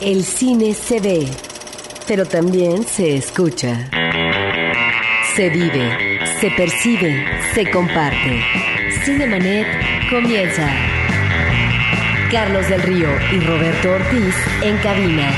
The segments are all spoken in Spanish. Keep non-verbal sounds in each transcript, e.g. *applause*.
El cine se ve, pero también se escucha. Se vive, se percibe, se comparte. Cinemanet comienza. Carlos del Río y Roberto Ortiz en cabina.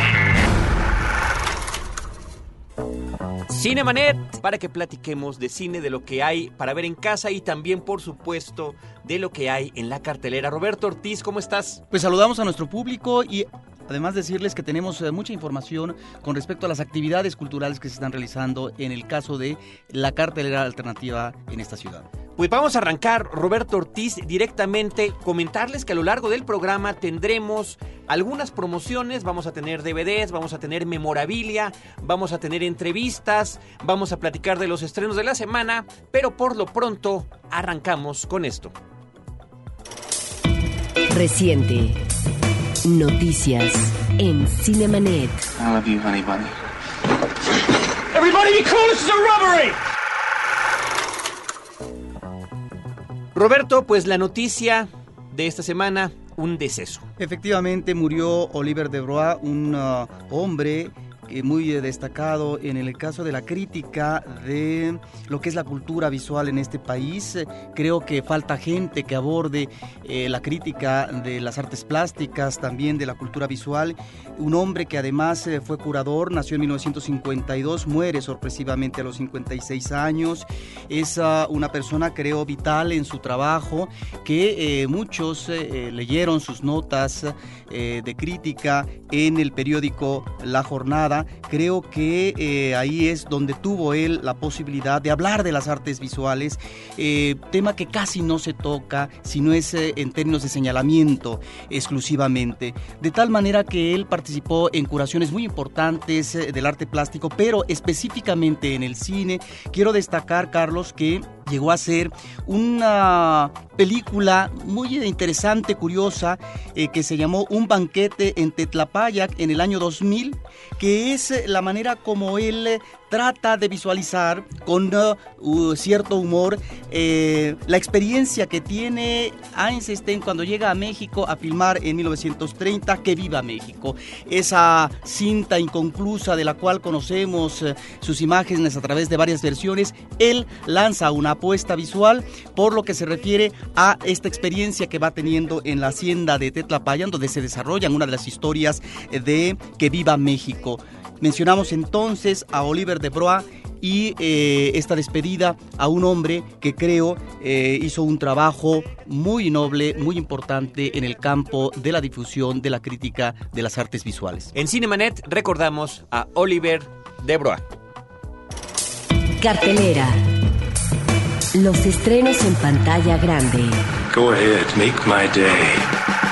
Cinemanet, para que platiquemos de cine, de lo que hay para ver en casa y también, por supuesto, de lo que hay en la cartelera. Roberto Ortiz, ¿cómo estás? Pues saludamos a nuestro público y Además decirles que tenemos eh, mucha información con respecto a las actividades culturales que se están realizando en el caso de la cartelera alternativa en esta ciudad. Pues vamos a arrancar, Roberto Ortiz, directamente comentarles que a lo largo del programa tendremos algunas promociones, vamos a tener DVDs, vamos a tener memorabilia, vamos a tener entrevistas, vamos a platicar de los estrenos de la semana, pero por lo pronto arrancamos con esto. Reciente. Noticias en Cinemanet. I love you, honey bunny. Everybody be cool, this is a robbery! Roberto, pues la noticia de esta semana, un deceso. Efectivamente murió Oliver de Broa, un uh, hombre muy eh, destacado en el caso de la crítica de lo que es la cultura visual en este país. Eh, creo que falta gente que aborde la crítica de las artes plásticas, también de la cultura visual. Un hombre que además fue curador, nació en 1952, muere sorpresivamente a los 56 años. Es ah, una persona, creo, vital en su trabajo, que muchos leyeron sus notas de crítica en el periódico La Jornada creo que eh, ahí es donde tuvo él la posibilidad de hablar de las artes visuales, eh, tema que casi no se toca, si no es eh, en términos de señalamiento exclusivamente. De tal manera que él participó en curaciones muy importantes del arte plástico, pero específicamente en el cine. Quiero destacar, Carlos, que llegó a ser una película muy interesante, curiosa, que se llamó Un banquete en Tetlapayac en el año 2000, que es eh, la manera como él eh, trata de visualizar con uh, cierto humor eh, la experiencia que tiene Einstein cuando llega a México a filmar en 1930 Que viva México. Esa cinta inconclusa de la cual conocemos sus imágenes a través de varias versiones, él lanza una apuesta visual por lo que se refiere a esta experiencia que va teniendo en la hacienda de Tetlapayan, donde se desarrollan una de las historias de Que viva México. Mencionamos entonces a Oliver de Broa y eh, esta despedida a un hombre que creo eh, hizo un trabajo muy noble, muy importante en el campo de la difusión de la crítica de las artes visuales. En Cinemanet recordamos a Oliver de Broa. Cartelera. Los estrenos en pantalla grande. Go ahead, make my day.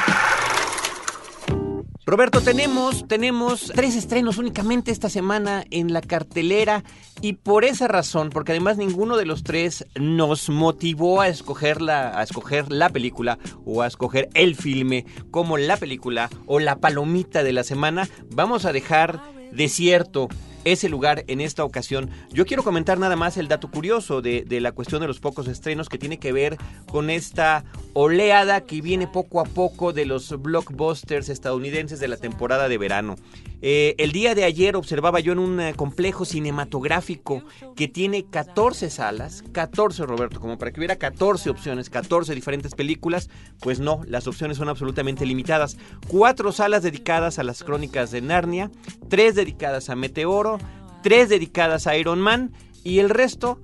Roberto, tenemos, tenemos tres estrenos únicamente esta semana en la cartelera y por esa razón, porque además ninguno de los tres nos motivó a escoger la, a escoger la película o a escoger el filme como la película o la palomita de la semana, vamos a dejar desierto ese lugar en esta ocasión. Yo quiero comentar nada más el dato curioso de, de, la cuestión de los pocos estrenos que tiene que ver con esta oleada que viene poco a poco de los blockbusters estadounidenses de la temporada de verano. Eh, el día de ayer observaba yo en un eh, complejo cinematográfico que tiene 14 salas, 14 Roberto, como para que hubiera 14 opciones, 14 diferentes películas, pues no, las opciones son absolutamente limitadas. Cuatro salas dedicadas a las crónicas de Narnia, tres dedicadas a Meteoro, tres dedicadas a Iron Man y el resto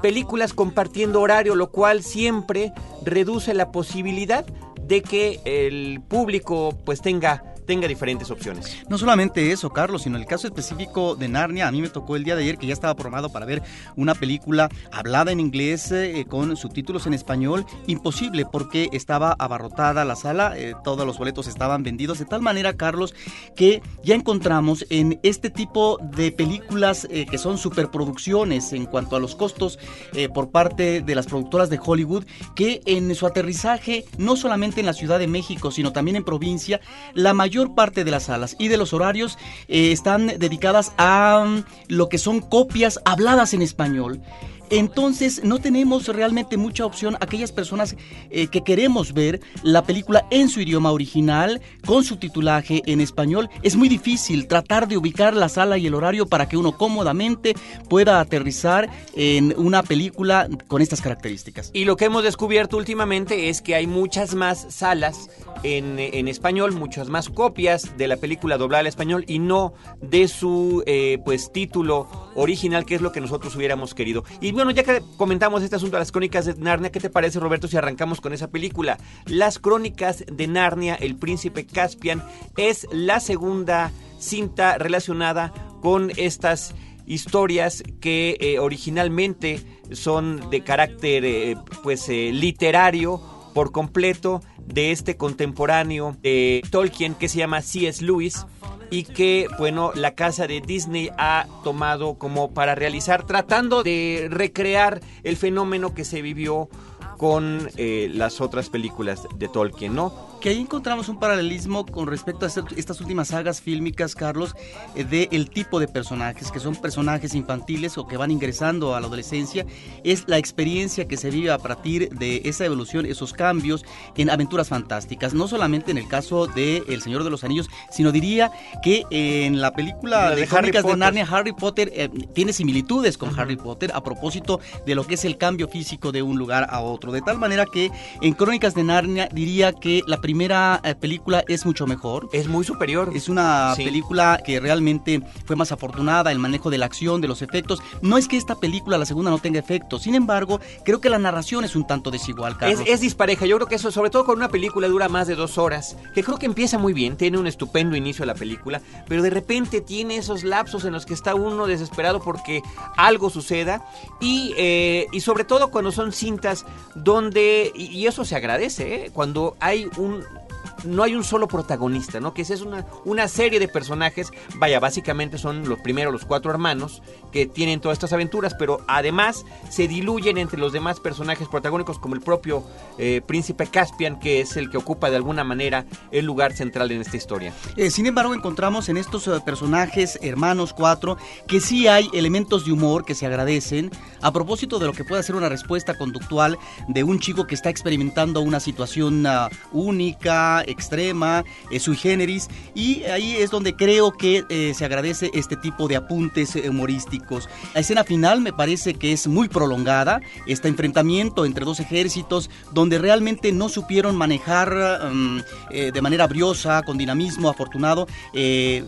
películas compartiendo horario, lo cual siempre reduce la posibilidad de que el público pues tenga tenga diferentes opciones. No solamente eso, Carlos, sino el caso específico de Narnia. A mí me tocó el día de ayer que ya estaba programado para ver una película hablada en inglés eh, con subtítulos en español. Imposible porque estaba abarrotada la sala, eh, todos los boletos estaban vendidos. De tal manera, Carlos, que ya encontramos en este tipo de películas eh, que son superproducciones en cuanto a los costos por parte de las productoras de Hollywood, que en su aterrizaje, no solamente en la Ciudad de México, sino también en provincia, la mayor mayor parte de las salas y de los horarios eh, están dedicadas a mm, lo que son copias habladas en español Entonces no tenemos realmente mucha opción aquellas personas eh, que queremos ver la película en su idioma original, con su titulaje en español. Es muy difícil tratar de ubicar la sala y el horario para que uno cómodamente pueda aterrizar en una película con estas características. Y lo que hemos descubierto últimamente es que hay muchas más salas en, en español, muchas más copias de la película doblada al español y no de su eh, pues título original, que es lo que nosotros hubiéramos querido. Y bueno, ya que comentamos este asunto de las crónicas de Narnia, ¿qué te parece, Roberto, si arrancamos con esa película? Las crónicas de Narnia, el príncipe Caspian, es la segunda cinta relacionada con estas historias que eh, originalmente son de carácter eh, pues eh, literario por completo de este contemporáneo de Tolkien que se llama C.S. Lewis y que, bueno, la casa de Disney ha tomado como para realizar, tratando de recrear el fenómeno que se vivió con eh, las otras películas de Tolkien, ¿no? Que ahí encontramos un paralelismo con respecto a estas últimas sagas fílmicas, Carlos, eh, de el tipo de personajes, que son personajes infantiles o que van ingresando a la adolescencia, es la experiencia que se vive a partir de esa evolución, esos cambios en aventuras fantásticas, no solamente en el caso de El Señor de los Anillos, sino diría que en la película La de de, Crónicas de Narnia, Harry Potter eh, tiene similitudes con Harry Potter a propósito de lo que es el cambio físico de un lugar a otro, de tal manera que en Crónicas de Narnia diría que la primera eh, película es mucho mejor. Es muy superior. Es una Sí. película que realmente fue más afortunada, el manejo de la acción, de los efectos. No es que esta película, la segunda, no tenga efectos. Sin embargo, creo que la narración es un tanto desigual, Es, Carlos. es dispareja, yo creo que eso, sobre todo con una película dura más de dos horas, que creo que empieza muy bien, tiene un estupendo inicio la película, pero de repente tiene esos lapsos en los que está uno desesperado porque algo suceda y, eh, y sobre todo cuando son cintas donde, y, y eso se agradece, ¿eh? cuando hay un... No hay un solo protagonista, ¿no? Que es una, una serie de personajes, vaya, básicamente son los primeros, los cuatro hermanos, que tienen todas estas aventuras, pero además se diluyen entre los demás personajes protagónicos, como el propio eh, príncipe Caspian, que es el que ocupa de alguna manera el lugar central en esta historia. Eh, sin embargo, encontramos en estos eh, personajes, hermanos cuatro, que sí hay elementos de humor que se agradecen a propósito de lo que puede ser una respuesta conductual de un chico que está experimentando una situación ah, única, extrema, eh, sui generis, y ahí es donde creo que eh, se agradece este tipo de apuntes humorísticos. La escena final me parece que es muy prolongada, este enfrentamiento entre dos ejércitos donde realmente no supieron manejar mm, eh, de manera briosa, con dinamismo afortunado, eh,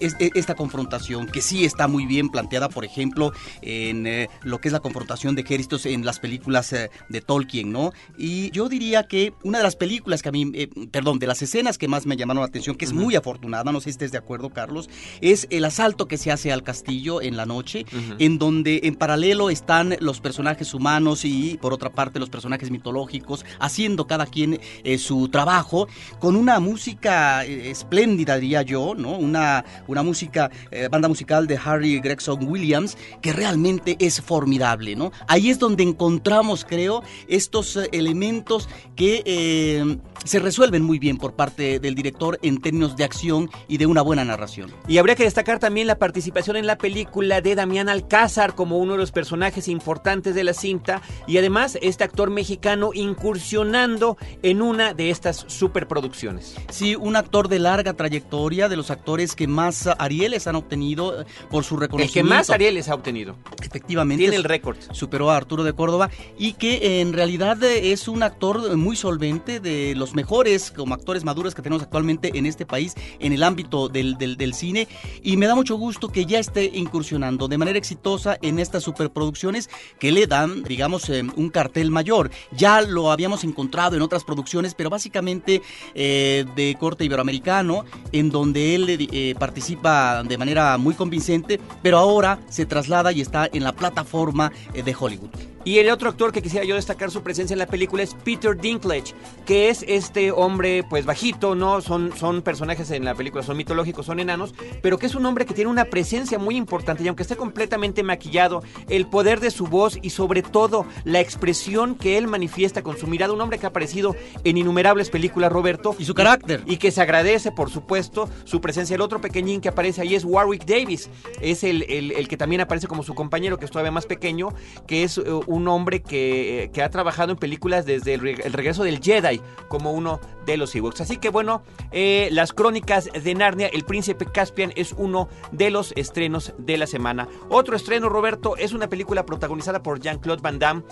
es- esta confrontación, que sí está muy bien planteada, por ejemplo, en lo que es la confrontación de ejércitos en las películas de Tolkien, ¿no? Y yo diría que una de las películas que a mí, perdón, de las escenas que más me llamaron la atención, que es muy afortunada, no sé si estés de acuerdo, Carlos, es el asalto que se hace al castillo en la noche, en donde en paralelo están los personajes humanos y por otra parte los personajes mitológicos, haciendo cada quien eh, su trabajo con una música eh, espléndida, diría yo, ¿no? Una, una música, eh, banda musical de Harry Gregson Williams, que realmente es formidable, ¿no? Ahí es donde encontramos, creo, estos elementos que se resuelven muy bien por parte del director en términos de acción y de una buena narración. Y habría que destacar también la participación en la película de Damián Alcázar como uno de los personajes importantes de la cinta y además este actor mexicano incursionando en una de estas superproducciones. Sí, un actor de larga trayectoria, de los actores que más Arieles han obtenido eh, por su El reconocimiento. que más Arieles ha obtenido. Efectivamente. Tiene el récord. superó a Arturo de Córdoba y que eh, en realidad eh, es un actor muy solvente de los mejores como actores maduros que tenemos actualmente en este país en el ámbito del, cine y me da mucho gusto que ya esté incursionando de manera exitosa en estas superproducciones que le dan digamos eh, un cartel mayor ya lo habíamos encontrado en otras producciones pero básicamente eh, de corte iberoamericano en donde él eh, participa de manera muy convincente pero ahora se traslada y está en la plataforma de Hollywood. Y el otro actor que quisiera yo destacar su presencia en la película es Peter Dinklage, que es este hombre pues bajito, ¿no? Son, son personajes en la película, son mitológicos, son enanos, pero que es un hombre que tiene una presencia muy importante y aunque esté completamente maquillado, el poder de su voz y sobre todo la expresión que él manifiesta con su mirada, un hombre que ha aparecido en innumerables películas, Roberto. Y su carácter. Y que se agradece, por supuesto, su presencia. El otro pequeñín que aparece ahí es Warwick Davis, es el, el, el que también aparece como su compañero, que es todavía más pequeño, que es uh, un hombre que, que, ha trabajado en películas desde el, el, regreso del Jedi, como uno de los Ewoks. Así que bueno, eh, las crónicas de Narnia, El Príncipe Caspian es uno de los estrenos de la semana. Otro estreno, Roberto, es una película protagonizada por Jean-Claude Van Damme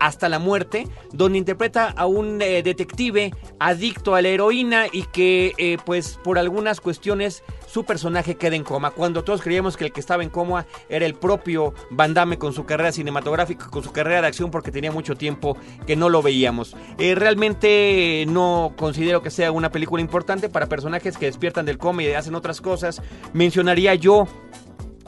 hasta la muerte, donde interpreta a un eh, detective adicto a la heroína y que eh, pues por algunas cuestiones su personaje queda en coma. Cuando todos creíamos que el que estaba en coma era el propio Van Damme con su carrera cinematográfica, con su carrera de acción, porque tenía mucho tiempo que no lo veíamos. Eh, realmente no considero que sea una película importante para personajes que despiertan del coma y hacen otras cosas. Mencionaría yo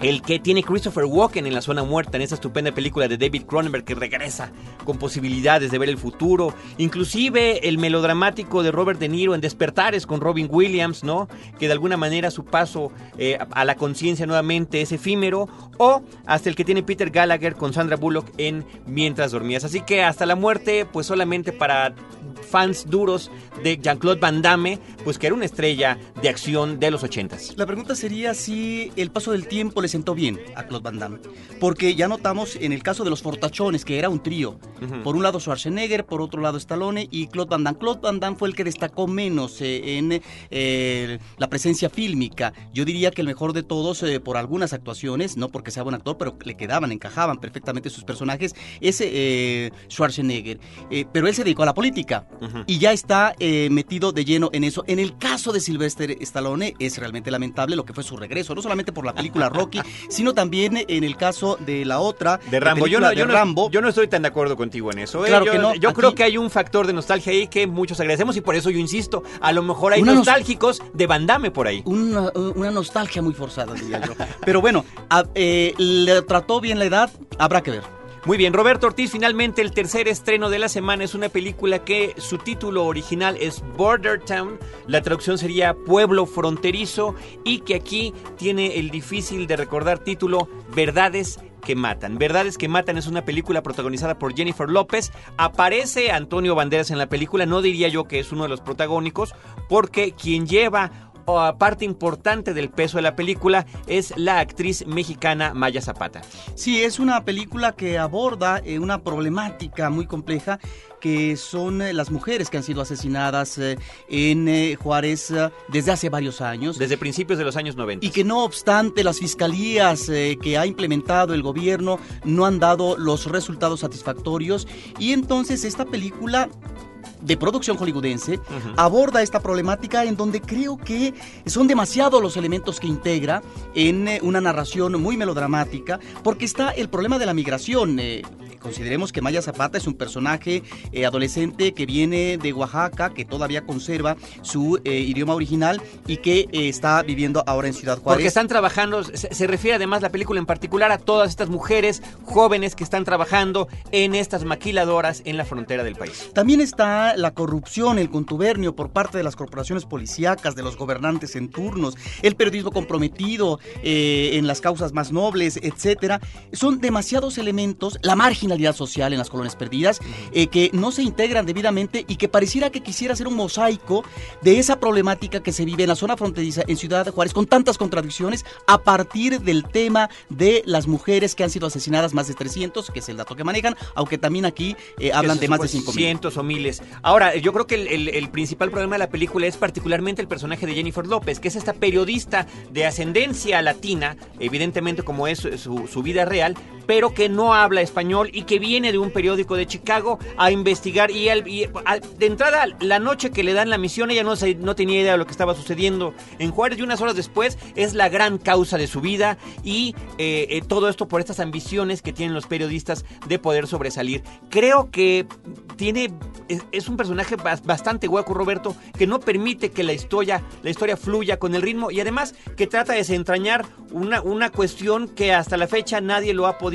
el que tiene Christopher Walken en La Zona Muerta, en esa estupenda película de David Cronenberg que regresa con posibilidades de ver el futuro. Inclusive el melodramático de Robert De Niro en Despertares con Robin Williams, ¿no? Que de alguna manera su paso eh, a la conciencia nuevamente es efímero. O hasta el que tiene Peter Gallagher con Sandra Bullock en Mientras Dormías. Así que hasta la muerte, pues solamente para fans duros de Jean-Claude Van Damme, pues que era una estrella de acción de los ochentas. La pregunta sería si el paso del tiempo le sentó bien a Claude Van Damme, porque ya notamos en el caso de los fortachones que era un trío, uh -huh. por un lado Schwarzenegger, por otro lado Stallone y Claude Van Damme. Claude Van Damme fue el que destacó menos eh, en eh, la presencia fílmica. Yo diría que el mejor de todos eh, por algunas actuaciones, no porque sea buen actor, pero le quedaban, encajaban perfectamente sus personajes, es Schwarzenegger. pero él se dedicó a la política. Uh -huh. Y ya está eh, metido de lleno en eso. En el caso de Sylvester Stallone es realmente lamentable lo que fue su regreso, no solamente por la película *laughs* Rocky, sino también en el caso de la otra de Rambo. Yo no, Rambo. Yo estoy tan de acuerdo contigo en eso. ¿eh? Claro yo que no. yo creo que hay un factor de nostalgia ahí que muchos agradecemos y por eso yo insisto, a lo mejor hay nostálgicos de Van Damme por ahí. Una, una nostalgia muy forzada, diría yo. Pero bueno, a, eh, le trató bien la edad, habrá que ver. Muy bien, Roberto Ortiz, finalmente el tercer estreno de la semana es una película que su título original es Border Town, la traducción sería Pueblo Fronterizo y que aquí tiene el difícil de recordar título Verdades que matan. Verdades que matan es una película protagonizada por Jennifer López. Aparece Antonio Banderas en la película, no diría yo que es uno de los protagónicos, porque quien lleva parte importante del peso de la película es la actriz mexicana Maya Zapata. Sí, es una película que aborda eh, una problemática muy compleja que son eh, las mujeres que han sido asesinadas eh, en Juárez desde hace varios años. Desde principios de los años 90. Y que no obstante las fiscalías que ha implementado el gobierno no han dado los resultados satisfactorios. Y entonces esta película de producción hollywoodense uh -huh. aborda esta problemática en donde creo que son demasiados los elementos que integra en eh, una narración muy melodramática porque está el problema de la migración. Eh, consideremos que Maya Zapata es un personaje eh, adolescente que viene de Oaxaca, que todavía conserva su eh, idioma original y que eh, está viviendo ahora en Ciudad Juárez. Porque están trabajando, se, se, refiere además la película en particular a todas estas mujeres jóvenes que están trabajando en estas maquiladoras en la frontera del país. También está la corrupción, el contubernio por parte de las corporaciones policíacas, de los gobernantes en turnos, el periodismo comprometido en las causas más nobles, etcétera. Son demasiados elementos, la marginalidad social en las colonias perdidas, eh, que no se integran debidamente y que pareciera que quisiera ser un mosaico de esa problemática que se vive en la zona fronteriza en Ciudad de Juárez con tantas contradicciones a partir del tema de las mujeres que han sido asesinadas, más de 300, que es el dato que manejan, aunque también aquí eh, hablan de más de 5 cientos o miles. Ahora, yo creo que el, el, el, principal problema de la película es particularmente el personaje de Jennifer López, que es esta periodista de ascendencia latina, evidentemente como es su, su vida real, pero que no habla español y que viene de un periódico de Chicago a investigar y, de entrada la noche que le dan la misión ella no, no tenía idea de lo que estaba sucediendo en Juárez y unas horas después es la gran causa de su vida y eh, eh, todo esto por estas ambiciones que tienen los periodistas de poder sobresalir. Creo que tiene es, es un personaje bastante hueco Roberto que no permite que la historia la historia fluya con el ritmo y además que trata de desentrañar una, una cuestión que hasta la fecha nadie lo ha podido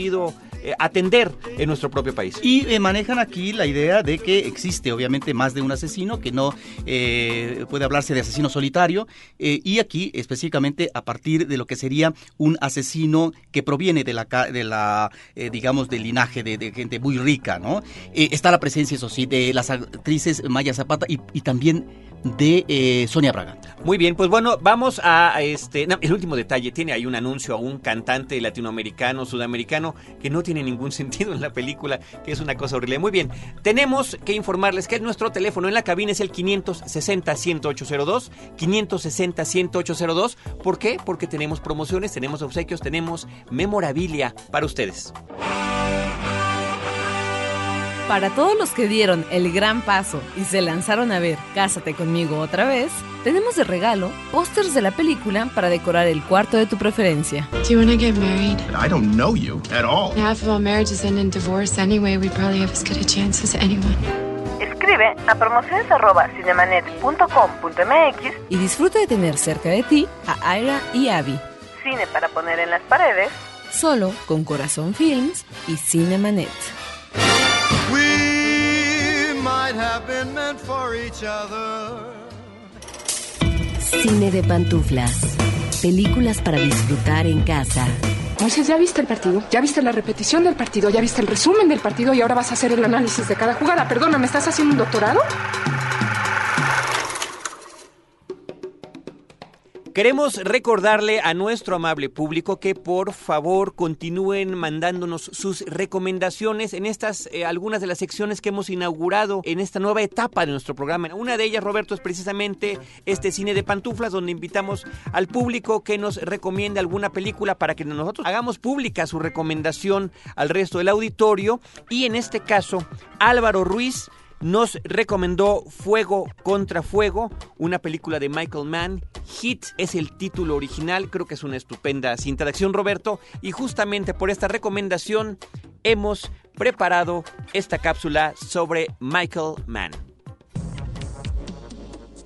eh, atender en nuestro propio país. Y eh, manejan aquí la idea de que existe obviamente más de un asesino, que no eh, puede hablarse de asesino solitario, y aquí específicamente a partir de lo que sería un asesino que proviene de la, de la digamos, del linaje de, gente muy rica, ¿no? Está la presencia, eso sí, de las actrices Maya Zapata y también de eh, Sonia Braga. Muy bien, pues bueno, vamos a este. el último detalle: tiene ahí un anuncio a un cantante latinoamericano, sudamericano, que no tiene ningún *laughs* sentido en la película, que es una cosa horrible. Muy bien, tenemos que informarles que nuestro teléfono en la cabina es el 560-10802. 560-10802. ¿Por qué? Porque tenemos promociones, tenemos obsequios, tenemos memorabilia para ustedes. Para todos los que dieron el gran paso y se lanzaron a ver Cásate conmigo otra vez, tenemos de regalo pósters de la película para decorar el cuarto de tu preferencia. Do you want to get married? I don't know you at all. Half of all marriages end in divorce anyway. We probably have as good a chance as anyone. Escribe a promociones@cinemanet.com.mx, Y disfruta de tener cerca de ti a Aira y Abby, cine para poner en las paredes. solo con Corazón Films y Cinemanet. Cine de pantuflas. Películas para disfrutar en casa. Moisés, ¿ya viste el partido? ¿Ya viste la repetición del partido? ¿Ya viste el resumen del partido? Y ahora vas a hacer el análisis de cada jugada. Perdona, ¿me estás haciendo un doctorado? Queremos recordarle a nuestro amable público que por favor continúen mandándonos sus recomendaciones en estas eh, algunas de las secciones que hemos inaugurado en esta nueva etapa de nuestro programa. Una de ellas, Roberto, es precisamente este cine de pantuflas donde invitamos al público que nos recomiende alguna película para que nosotros hagamos pública su recomendación al resto del auditorio y en este caso Álvaro Ruiz nos recomendó Fuego contra Fuego, una película de Michael Mann. Hit es el título original, creo que es una estupenda cinta de acción, Roberto, y justamente por esta recomendación hemos preparado esta cápsula sobre Michael Mann.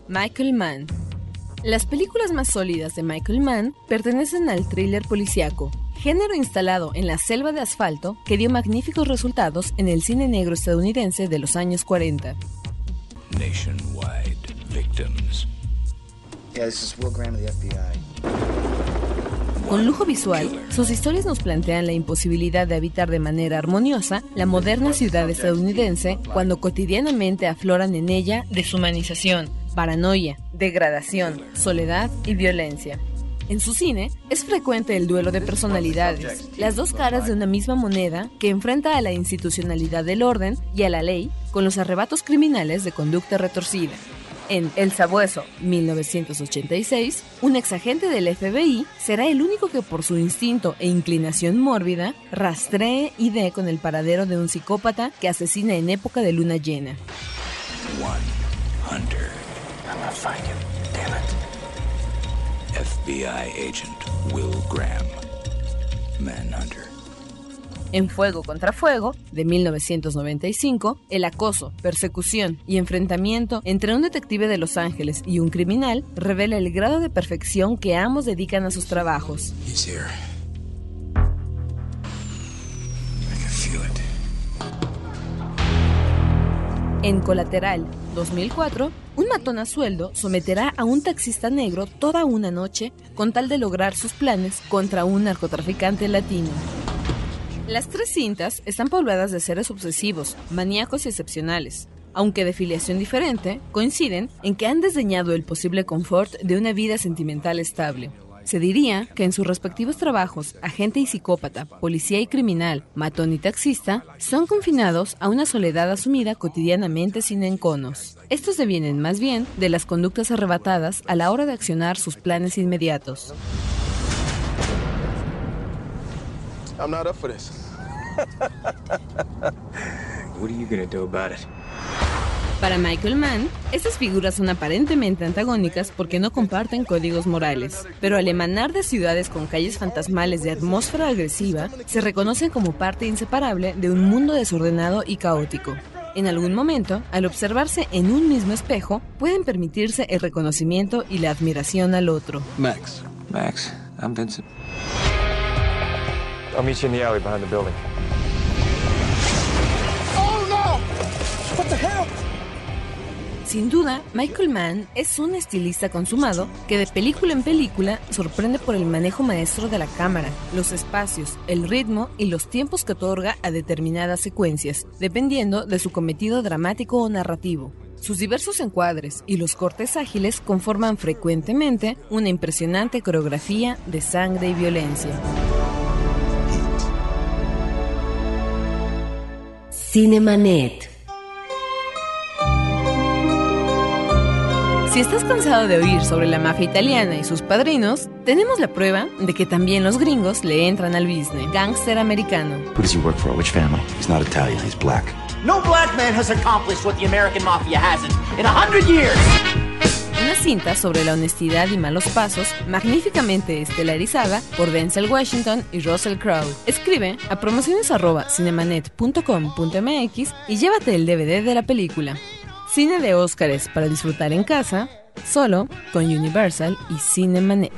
Michael Mann. Las películas más sólidas de Michael Mann pertenecen al thriller policíaco, género instalado en la selva de asfalto que dio magníficos resultados en el cine negro estadounidense de los años 40. Nationwide victims. Yeah, this is Will Graham of the FBI. Con lujo visual, sus historias nos plantean la imposibilidad de habitar de manera armoniosa la moderna ciudad estadounidense cuando cotidianamente afloran en ella deshumanización, paranoia, degradación, soledad y violencia. En su cine es frecuente el duelo de personalidades, las dos caras de una misma moneda que enfrenta a la institucionalidad del orden y a la ley con los arrebatos criminales de conducta retorcida. En El Sabueso, 1986, un exagente del FBI será el único que por su instinto e inclinación mórbida rastree y dé con el paradero de un psicópata que asesina en época de luna llena. One FBI agent Will Graham. Manhunter. En Fuego contra Fuego, de 1995, el acoso, persecución y enfrentamiento entre un detective de Los Ángeles y un criminal revela el grado de perfección que ambos dedican a sus trabajos. He's here. En Colateral, 2004, un matón a sueldo someterá a un taxista negro toda una noche con tal de lograr sus planes contra un narcotraficante latino. Las tres cintas están pobladas de seres obsesivos, maníacos y excepcionales. Aunque de filiación diferente, coinciden en que han desdeñado el posible confort de una vida sentimental estable. Se diría que en sus respectivos trabajos, agente y psicópata, policía y criminal, matón y taxista, son confinados a una soledad asumida cotidianamente sin enconos. Estos devienen más bien de las conductas arrebatadas a la hora de accionar sus planes inmediatos. I'm not up for this. What are you gonna do about it? Para Michael Mann, estas figuras son aparentemente antagónicas porque no comparten códigos morales, pero al emanar de ciudades con calles fantasmales de atmósfera agresiva, se reconocen como parte inseparable de un mundo desordenado y caótico. En algún momento, al observarse en un mismo espejo, pueden permitirse el reconocimiento y la admiración al otro. Max, Max, I'm Vincent. I'll meet you in the alley behind the building. Oh no! What the hell? Sin duda, Michael Mann es un estilista consumado que de película en película sorprende por el manejo maestro de la cámara, los espacios, el ritmo y los tiempos que otorga a determinadas secuencias, dependiendo de su cometido dramático o narrativo. Sus diversos encuadres y los cortes ágiles conforman frecuentemente una impresionante coreografía de sangre y violencia. Cinemanet. Estás cansado de oír sobre la mafia italiana y sus padrinos, tenemos la prueba de que también los gringos le entran al business. Gangster americano. Who does he work for? Which family? He's not Italian, he's black. No black man has accomplished what the American mafia hasn't in a hundred years. Una cinta sobre la honestidad y malos pasos, magníficamente estelarizada por Denzel Washington y Russell Crowe. Escribe a promociones@cinemanet.com.mx y llévate el DVD de la película. Cine de Óscares para disfrutar en casa, solo con Universal y Cinemanet.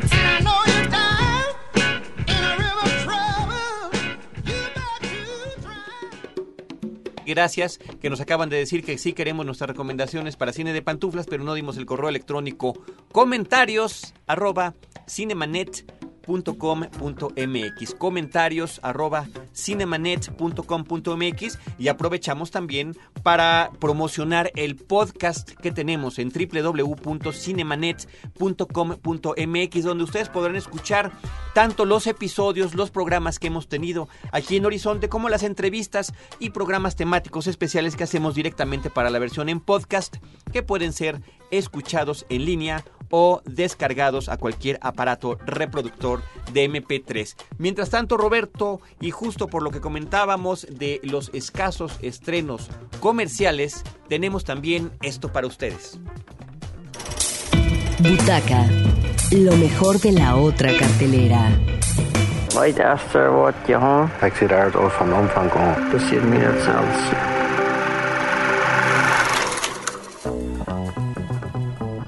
Gracias, que nos acaban de decir que sí queremos nuestras recomendaciones para cine de pantuflas, pero no dimos el correo electrónico comentarios arroba cinemanet .com.mx comentarios arroba cinemanet.com.mx y aprovechamos también para promocionar el podcast que tenemos en www.cinemanet.com.mx donde ustedes podrán escuchar tanto los episodios, los programas que hemos tenido aquí en Horizonte como las entrevistas y programas temáticos especiales que hacemos directamente para la versión en podcast que pueden ser escuchados en línea o descargados a cualquier aparato reproductor de MP3. Mientras tanto, Roberto, y justo por lo que comentábamos de los escasos estrenos comerciales, tenemos también esto para ustedes. Butaca, lo mejor de la otra cartelera. After what daar van omvang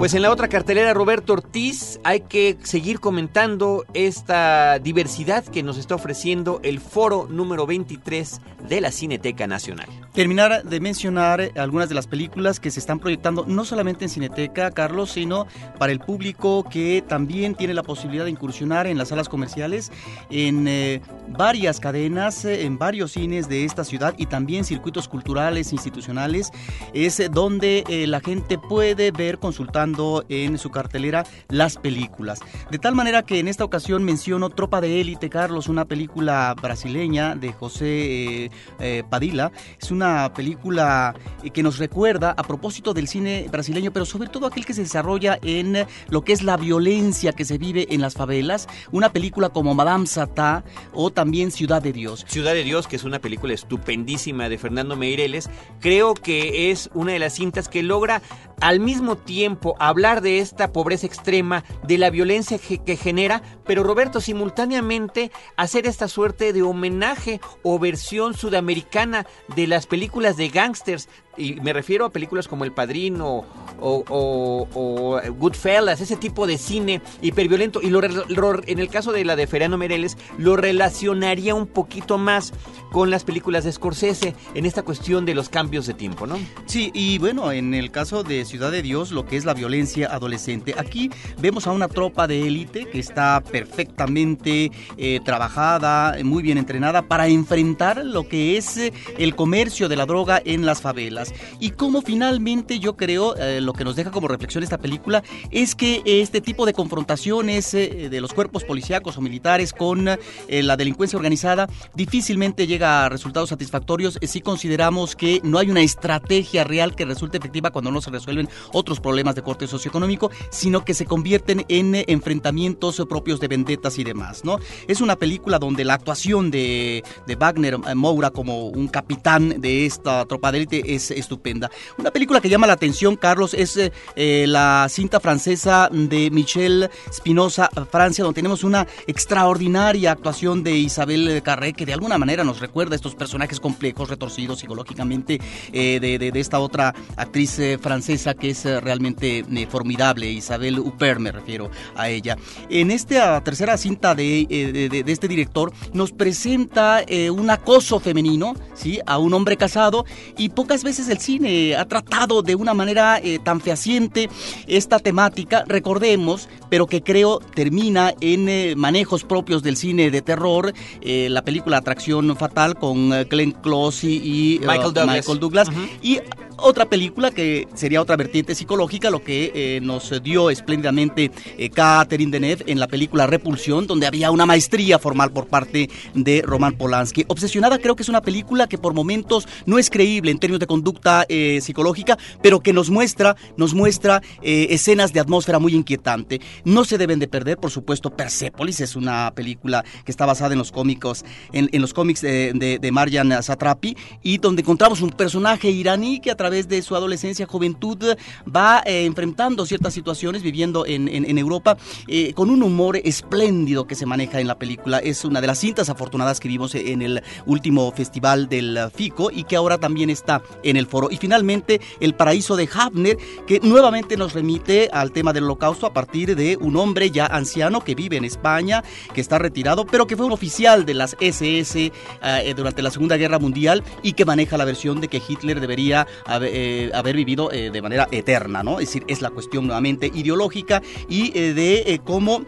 Pues en la otra cartelera, Roberto Ortiz, hay que seguir comentando esta diversidad que nos está ofreciendo el foro número 23 de la Cineteca Nacional. Terminar de mencionar algunas de las películas que se están proyectando no solamente en Cineteca, Carlos, sino para el público que también tiene la posibilidad de incursionar en las salas comerciales, en eh, varias cadenas, eh, en varios cines de esta ciudad y también circuitos culturales, institucionales, es donde eh, la gente puede ver, consultando en su cartelera las películas. De tal manera que en esta ocasión menciono Tropa de Élite, Carlos, una película brasileña de José eh, eh, Padilla. Es una película eh, que nos recuerda a propósito del cine brasileño, pero sobre todo aquel que se desarrolla en lo que es la violencia que se vive en las favelas. Una película como Madame Satá o también Ciudad de Dios. Ciudad de Dios, que es una película estupendísima de Fernando Meireles, creo que es una de las cintas que logra al mismo tiempo hablar de esta pobreza extrema, de la violencia que, genera, pero Roberto, simultáneamente hacer esta suerte de homenaje o versión sudamericana de las películas de gángsters, y me refiero a películas como El Padrino o, Goodfellas, ese tipo de cine hiperviolento. Y lo, en el caso de la de Feriano Mereles, lo relacionaría un poquito más con las películas de Scorsese en esta cuestión de los cambios de tiempo, ¿no? Sí, y bueno, en el caso de Ciudad de Dios, lo que es la violencia adolescente. Aquí vemos a una tropa de élite que está perfectamente eh, trabajada, muy bien entrenada para enfrentar lo que es eh, el comercio de la droga en las favelas y cómo finalmente yo creo, eh, lo que nos deja como reflexión esta película, es que este tipo de confrontaciones eh, de los cuerpos policíacos o militares con eh, la delincuencia organizada difícilmente llega a resultados satisfactorios si consideramos que no hay una estrategia real que resulte efectiva cuando no se resuelven otros problemas de corte socioeconómico, sino que se convierten en enfrentamientos propios de vendetas y demás, ¿no? Es una película donde la actuación de, de Wagner Moura como un capitán de esta tropa de élite es estupenda. Una película que llama la atención, Carlos, es eh, eh, la cinta francesa de Michel Spinoza, Francia, donde tenemos una extraordinaria actuación de Isabel Carré, que de alguna manera nos recuerda a estos personajes complejos, retorcidos psicológicamente, eh, de, esta otra actriz francesa que es realmente formidable, Isabel Huppert, me refiero a ella. En esta tercera cinta de, de este director, nos presenta un acoso femenino, ¿sí? A un hombre casado y pocas veces veces el cine ha tratado de una manera eh, tan fehaciente esta temática, recordemos, pero que creo termina en eh, manejos propios del cine de terror, eh, la película Atracción Fatal con Glenn Close y uh, Michael Douglas. Michael Douglas. y otra película que sería otra vertiente psicológica, lo que eh, nos dio espléndidamente eh, Catherine Deneuve en la película Repulsión, donde había una maestría formal por parte de Roman Polanski. Obsesionada creo que es una película que por momentos no es creíble en términos de conducta eh, psicológica, pero que nos muestra, nos muestra eh, escenas de atmósfera muy inquietante. No se deben de perder, por supuesto, Persepolis es una película que está basada en los cómicos, en, los cómics de, de, de Marjan Satrapi, y donde encontramos un personaje iraní que a través de su adolescencia, juventud, va eh, enfrentando ciertas situaciones, viviendo en, en, en Europa, eh, con un humor espléndido que se maneja en la película. Es una de las cintas afortunadas que vimos en el último festival del FICO y que ahora también está en el foro. Y finalmente, El Paraíso de Hafner, que nuevamente nos remite al tema del holocausto a partir de un hombre ya anciano que vive en España, que está retirado, pero que fue un oficial de las SS eh, durante la Segunda Guerra Mundial y que maneja la versión de que Hitler debería haber, eh, haber vivido eh, de manera eterna, ¿no? Es decir, es la cuestión nuevamente ideológica y eh, de cómo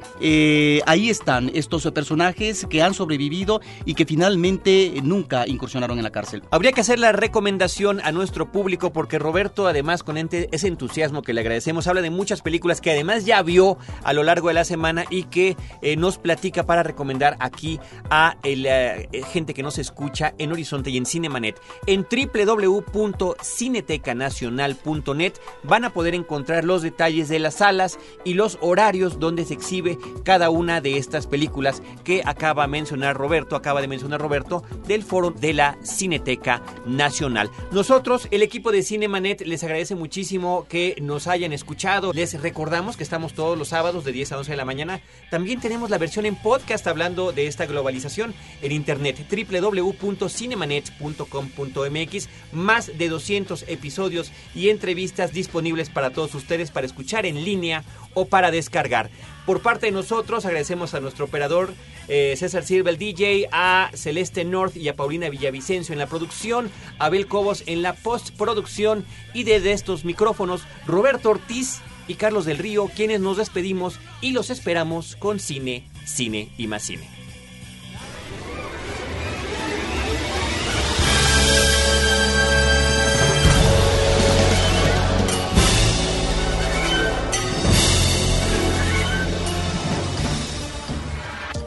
ahí están estos personajes que han sobrevivido y que finalmente nunca incursionaron en la cárcel. Habría que hacer la recomendación a nuestro público porque Roberto, además, con ese entusiasmo que le agradecemos, habla de muchas películas que además ya vio a lo largo de la semana y que nos platica para recomendar aquí a eh, gente que nos escucha en Horizonte y en Cinemanet. En www.cinetecanacional.net van a poder encontrar los detalles de las salas y los horarios donde se exhibe cada una de estas películas que acaba de mencionar Roberto, acaba de mencionar Roberto, del foro de la Cineteca Nacional. Nosotros, el equipo de Cinemanet, les agradece muchísimo que nos hayan escuchado. Les recordamos que estamos todos los sábados de 10 a 11 de la mañana. También tenemos la versión en podcast hablando de esta globalización en internet www.cinemanet.com.mx. Más de 200 episodios y entrevistas disponibles para todos ustedes para escuchar en línea o para descargar. Por parte de nosotros agradecemos a nuestro operador eh, César Silva, el DJ, a Celeste North y a Paulina Villavicencio en la producción, a Abel Cobos en la postproducción y desde estos micrófonos Roberto Ortiz y Carlos del Río, quienes nos despedimos y los esperamos con cine, cine y más cine.